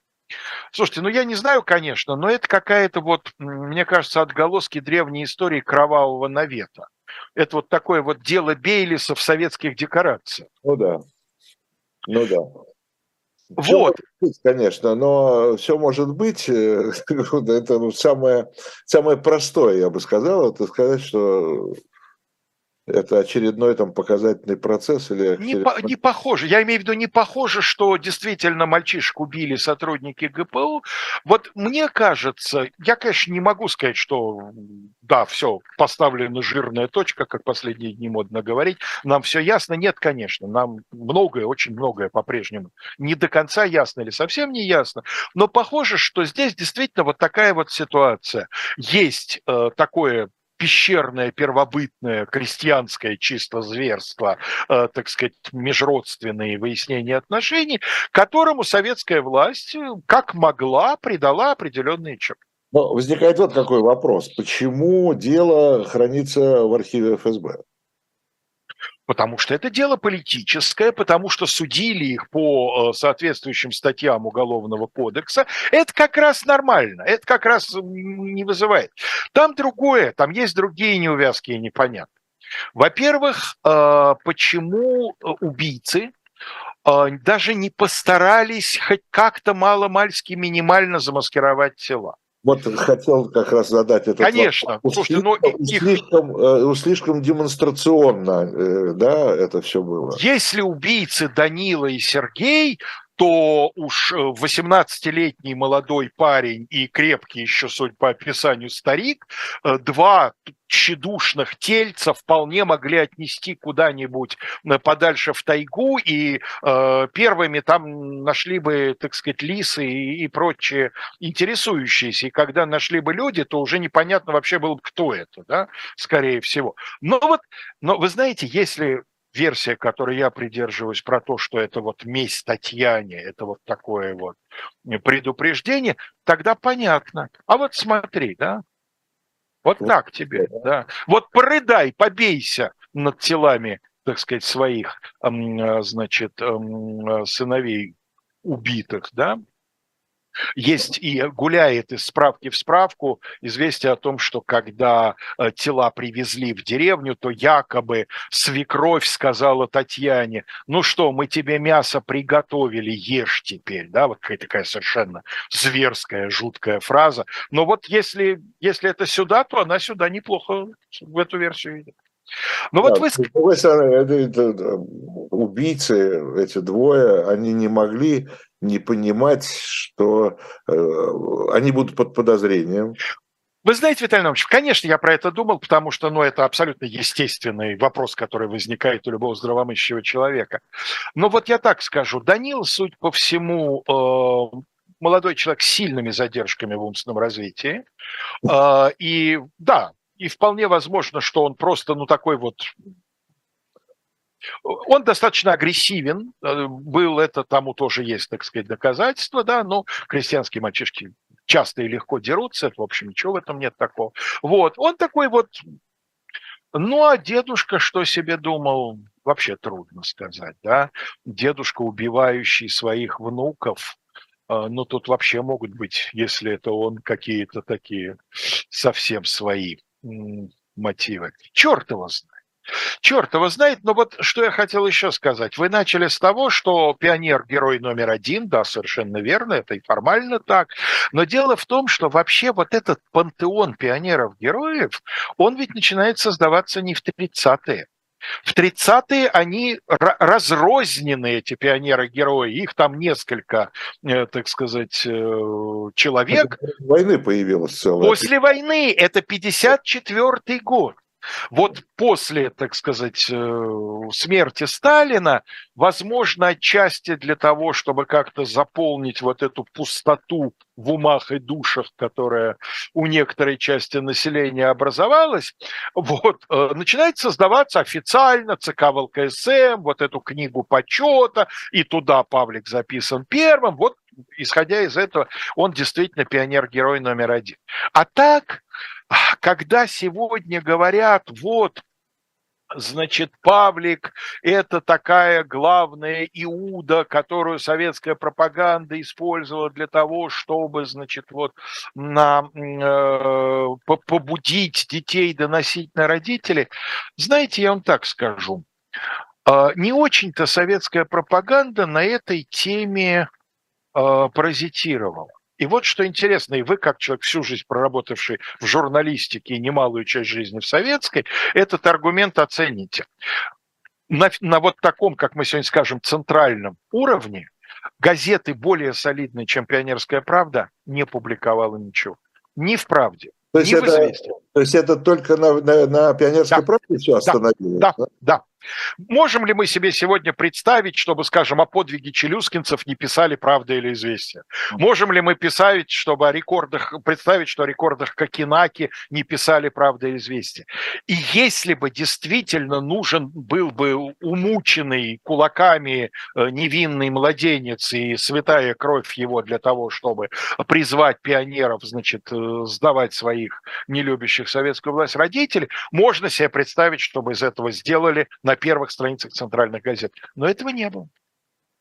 Слушайте, ну я не знаю, конечно, но это какая-то вот, мне кажется, отголоски древней истории кровавого навета. Это вот такое вот дело Бейлиса в советских декорациях. Ну да, ну да. Вот. Быть, конечно, но все может быть. Э, это самое, самое простое, я бы сказал, это сказать, что это очередной там показательный процесс или... Не, по, не похоже, я имею в виду, не похоже, что действительно мальчишек убили сотрудники ГПУ. Вот мне кажется, я, конечно, не могу сказать, что да, все, поставлена жирная точка, как последние дни модно говорить, нам все ясно. Нет, конечно, нам многое, очень многое по-прежнему не до конца ясно или совсем не ясно, но похоже, что здесь действительно вот такая вот ситуация. Есть э, такое пещерное, первобытное, крестьянское чисто зверство, э, так сказать, межродственные выяснения отношений, которому советская власть э, как могла придала определенные черты. Но возникает вот какой вопрос. Почему дело хранится в архиве ФСБ? Потому что это дело политическое, потому что судили их по э, соответствующим статьям Уголовного кодекса. Это как раз нормально, это как раз не вызывает. Там другое, там есть другие неувязки и непонятные. Во-первых, э, почему э, убийцы даже не постарались хоть как-то мало-мальски минимально замаскировать тела? Вот хотел как раз задать этот Конечно. вопрос. Слушайте, но ну, их... слишком, э, слишком демонстрационно э, да, это все было. Если убийцы Данила и Сергей, то уж 18-летний э, молодой парень и крепкий еще, судя по описанию, старик, э, два тщедушных тельца вполне могли отнести куда-нибудь э, подальше в тайгу, и э, первыми там нашли бы, так сказать, лисы и, и прочие интересующиеся. И когда нашли бы люди, то уже непонятно вообще было бы, кто это, да, скорее всего. Но вот, но вы знаете, если версия, которой я придерживаюсь, про то, что это вот месть Татьяне, это вот такое вот предупреждение, тогда понятно. А вот смотри, да, вот так тебе, да. Вот порыдай, побейся над телами, так сказать, своих, значит, сыновей убитых, да, есть и гуляет из справки в справку известие о том, что когда э, тела привезли в деревню, то якобы свекровь сказала Татьяне, ну что, мы тебе мясо приготовили, ешь теперь, да, вот какая такая совершенно зверская, жуткая фраза. Но вот если, если это сюда, то она сюда неплохо в эту версию идет. Ну да, вот вы... С другой стороны, это, это, убийцы, эти двое, они не могли не понимать, что э, они будут под подозрением. Вы знаете, Виталий Иванович, конечно, я про это думал, потому что ну, это абсолютно естественный вопрос, который возникает у любого здравомыслящего человека. Но вот я так скажу, Данил, суть по всему, э, молодой человек с сильными задержками в умственном развитии. Э, и да, и вполне возможно, что он просто, ну, такой вот он достаточно агрессивен, э, был это, тому тоже есть, так сказать, доказательства, да, но крестьянские мальчишки часто и легко дерутся, в общем, ничего в этом нет такого. Вот, он такой вот, ну, а дедушка что себе думал, вообще трудно сказать, да, дедушка, убивающий своих внуков, э, ну, тут вообще могут быть, если это он, какие-то такие совсем свои мотивы. Черт его знает. Черт его знает, но вот что я хотел еще сказать. Вы начали с того, что пионер – герой номер один, да, совершенно верно, это и формально так. Но дело в том, что вообще вот этот пантеон пионеров-героев, он ведь начинает создаваться не в 30-е. В 30-е они разрознены, эти пионеры-герои, их там несколько, э, так сказать, э, человек. После войны появилась целая. После войны, это 54-й год. Вот после, так сказать, э, смерти Сталина, возможно, отчасти для того, чтобы как-то заполнить вот эту пустоту в умах и душах, которая у некоторой части населения образовалась, вот, э, начинает создаваться официально ЦК ВЛКСМ, вот эту книгу почета, и туда Павлик записан первым, вот исходя из этого, он действительно пионер-герой номер один. А так, когда сегодня говорят, вот, Значит, Павлик – это такая главная Иуда, которую советская пропаганда использовала для того, чтобы, значит, вот на, э, побудить детей доносить на родителей. Знаете, я вам так скажу. Э, не очень-то советская пропаганда на этой теме э, паразитировала. И вот что интересно, и вы, как человек, всю жизнь проработавший в журналистике и немалую часть жизни в советской, этот аргумент оцените. На, на вот таком, как мы сегодня скажем, центральном уровне газеты более солидные, чем «Пионерская правда», не публиковала ничего. Ни в «Правде», то есть, это, то есть это только на, на, на пионерской да. правде все остановилось? Да, да, да. Можем ли мы себе сегодня представить, чтобы, скажем, о подвиге челюскинцев не писали «Правда» или «Известия»? Можем ли мы писать, чтобы о рекордах, представить, что о рекордах Кокинаки не писали «Правда» или «Известия»? И если бы действительно нужен был бы умученный кулаками э, невинный младенец и святая кровь его для того, чтобы призвать пионеров, значит, э, сдавать своих нелюбящих советскую власть родителей, можно себе представить, чтобы из этого сделали на первых страницах центральных газет. Но этого не было.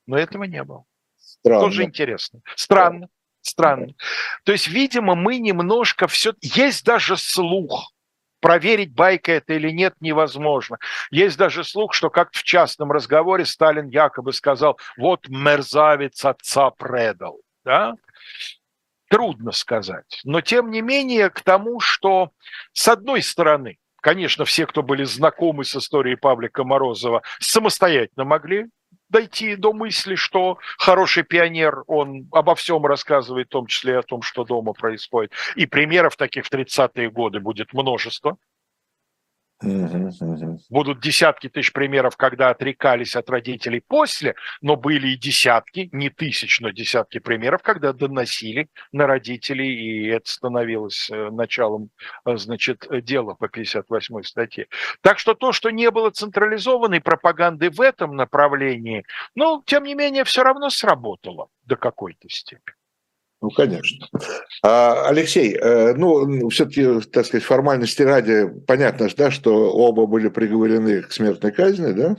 Но этого не было. Странно. Тоже интересно. Странно. Странно. То есть, видимо, мы немножко все... Есть даже слух, проверить, байка это или нет, невозможно. Есть даже слух, что как в частном разговоре Сталин якобы сказал, вот мерзавец отца предал. Да? Трудно сказать. Но тем не менее к тому, что с одной стороны, конечно, все, кто были знакомы с историей Павлика Морозова, самостоятельно могли дойти до мысли, что хороший пионер, он обо всем рассказывает, в том числе и о том, что дома происходит. И примеров таких в 30-е годы будет множество. Будут десятки тысяч примеров, когда отрекались от родителей после, но были и десятки, не тысяч, но десятки примеров, когда доносили на родителей, и это становилось э, началом, э, значит, дела по 58 статье. Так что то, что не было централизованной пропаганды в этом направлении, ну, тем не менее, все равно сработало до какой-то степени. Ну, конечно. А, Алексей, э, ну, все-таки, так сказать, формальности ради, понятно, да, что оба были приговорены к смертной казни, да?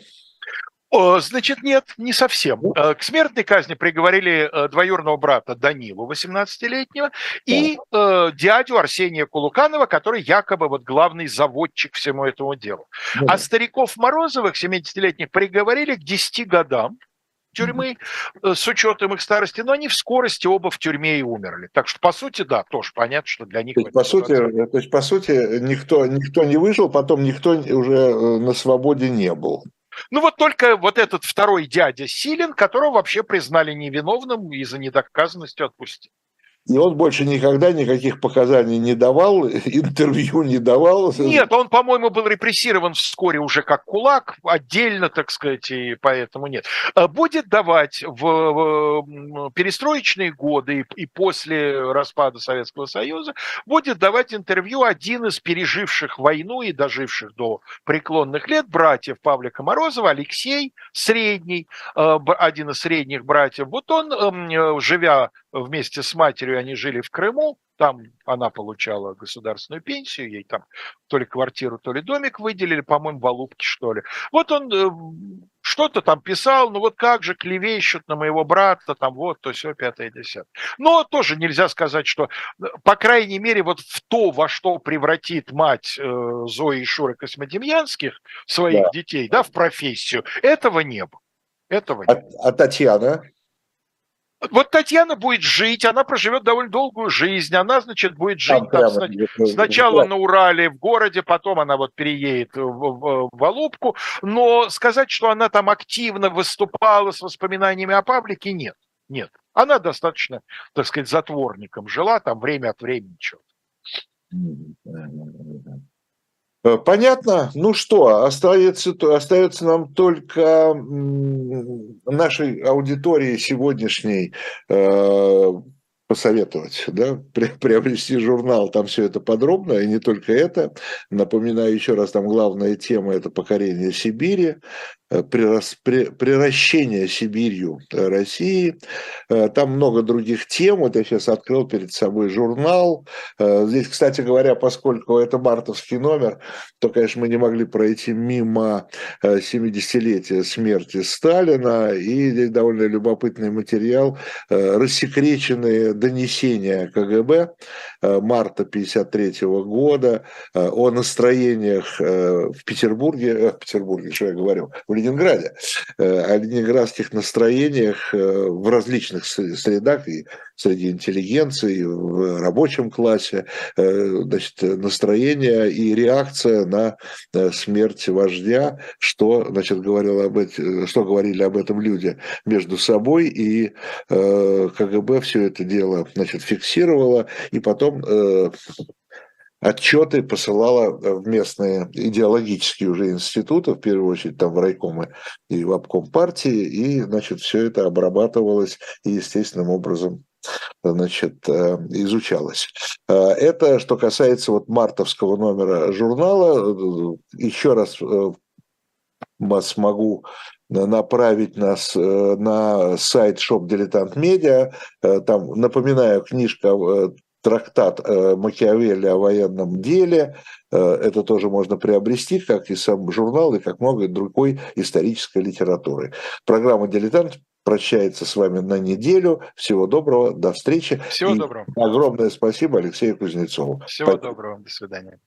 Значит, нет, не совсем. Ну. Э, к смертной казни приговорили э, двоюродного брата Данилу, 18-летнего, и э, дядю Арсения Кулуканова, который якобы вот главный заводчик всему этому делу. А стариков Морозовых, 70-летних, приговорили к 10 годам тюрьмы э, с учетом их старости, но они в скорости оба в тюрьме и умерли. Так что, по сути, да, тоже понятно, что для них... То есть, по сути, то есть, по сути никто, никто не выжил, потом никто уже э, на свободе не был. Ну вот только вот этот второй дядя Силин, которого вообще признали невиновным и за недоказанностью отпустили. И он больше никогда никаких показаний не давал, интервью не давал. Нет, он, по-моему, был репрессирован вскоре уже как кулак, отдельно, так сказать, и поэтому нет. А будет давать в перестроечные годы и после распада Советского Союза, будет давать интервью один из переживших войну и доживших до преклонных лет братьев Павлика Морозова, Алексей Средний, э, один из средних братьев. Вот он, эм, э, живя вместе с матерью они жили в Крыму, там она получала государственную пенсию, ей там то ли квартиру, то ли домик выделили, по-моему, в Алубке, что ли. Вот он э, что-то там писал, ну вот как же клевещут на моего брата, там вот, то все, пятое, десятое. Но тоже нельзя сказать, что, э, по крайней мере, вот в то, во что превратит мать э, Зои и Шуры Космодемьянских своих да. детей, да, в профессию, этого не было. Этого а, а Татьяна? Вот Татьяна будет жить, она проживет довольно долгую жизнь, она, значит, будет жить там, там, сначала на Урале, в городе, потом она вот переедет в, в, в Алубку, но сказать, что она там активно выступала с воспоминаниями о Павлике, нет, нет. Она достаточно, так сказать, затворником жила, там время от времени что-то. Э, понятно. Ну что, остается, остается нам только нашей аудитории сегодняшней э, посоветовать, да, приобрести журнал, там все это подробно, и не только это. Напоминаю еще раз, там главная тема – это покорение Сибири, Э, приращение Сибирью э, России. Э, там много других тем. Вот я сейчас открыл перед собой журнал. Здесь, кстати говоря, поскольку это мартовский номер, то, конечно, мы не могли пройти мимо 70-летия смерти Сталина. И здесь довольно любопытный материал. Рассекреченные донесения КГБ марта 1953 года о настроениях в Петербурге, в Петербурге, что я говорю, в Ленинграде, э, о ленинградских настроениях э, в различных средах, и среди интеллигенции, в рабочем классе, э, значит, настроение и реакция на смерть вождя, что, значит, говорил об этом, что говорили об этом люди между собой, и КГБ все это дело, значит, фиксировало, и потом отчеты посылала в местные идеологические уже институты, в первую очередь там в райкомы и в обком партии, и, значит, все это обрабатывалось и естественным образом значит, э, изучалось. Э, это что касается вот мартовского номера журнала. Еще раз э, смогу направить нас на сайт Shop Dilettant Media. Там, напоминаю, книжка трактат э, Макиавелли о военном деле. Э, это тоже можно приобрести, как и сам журнал, и как много другой исторической литературы. Программа «Дилетант» прощается с вами на неделю. Всего доброго, до встречи. Всего и доброго. Огромное спасибо Алексею Кузнецову. Всего спасибо. доброго, до свидания.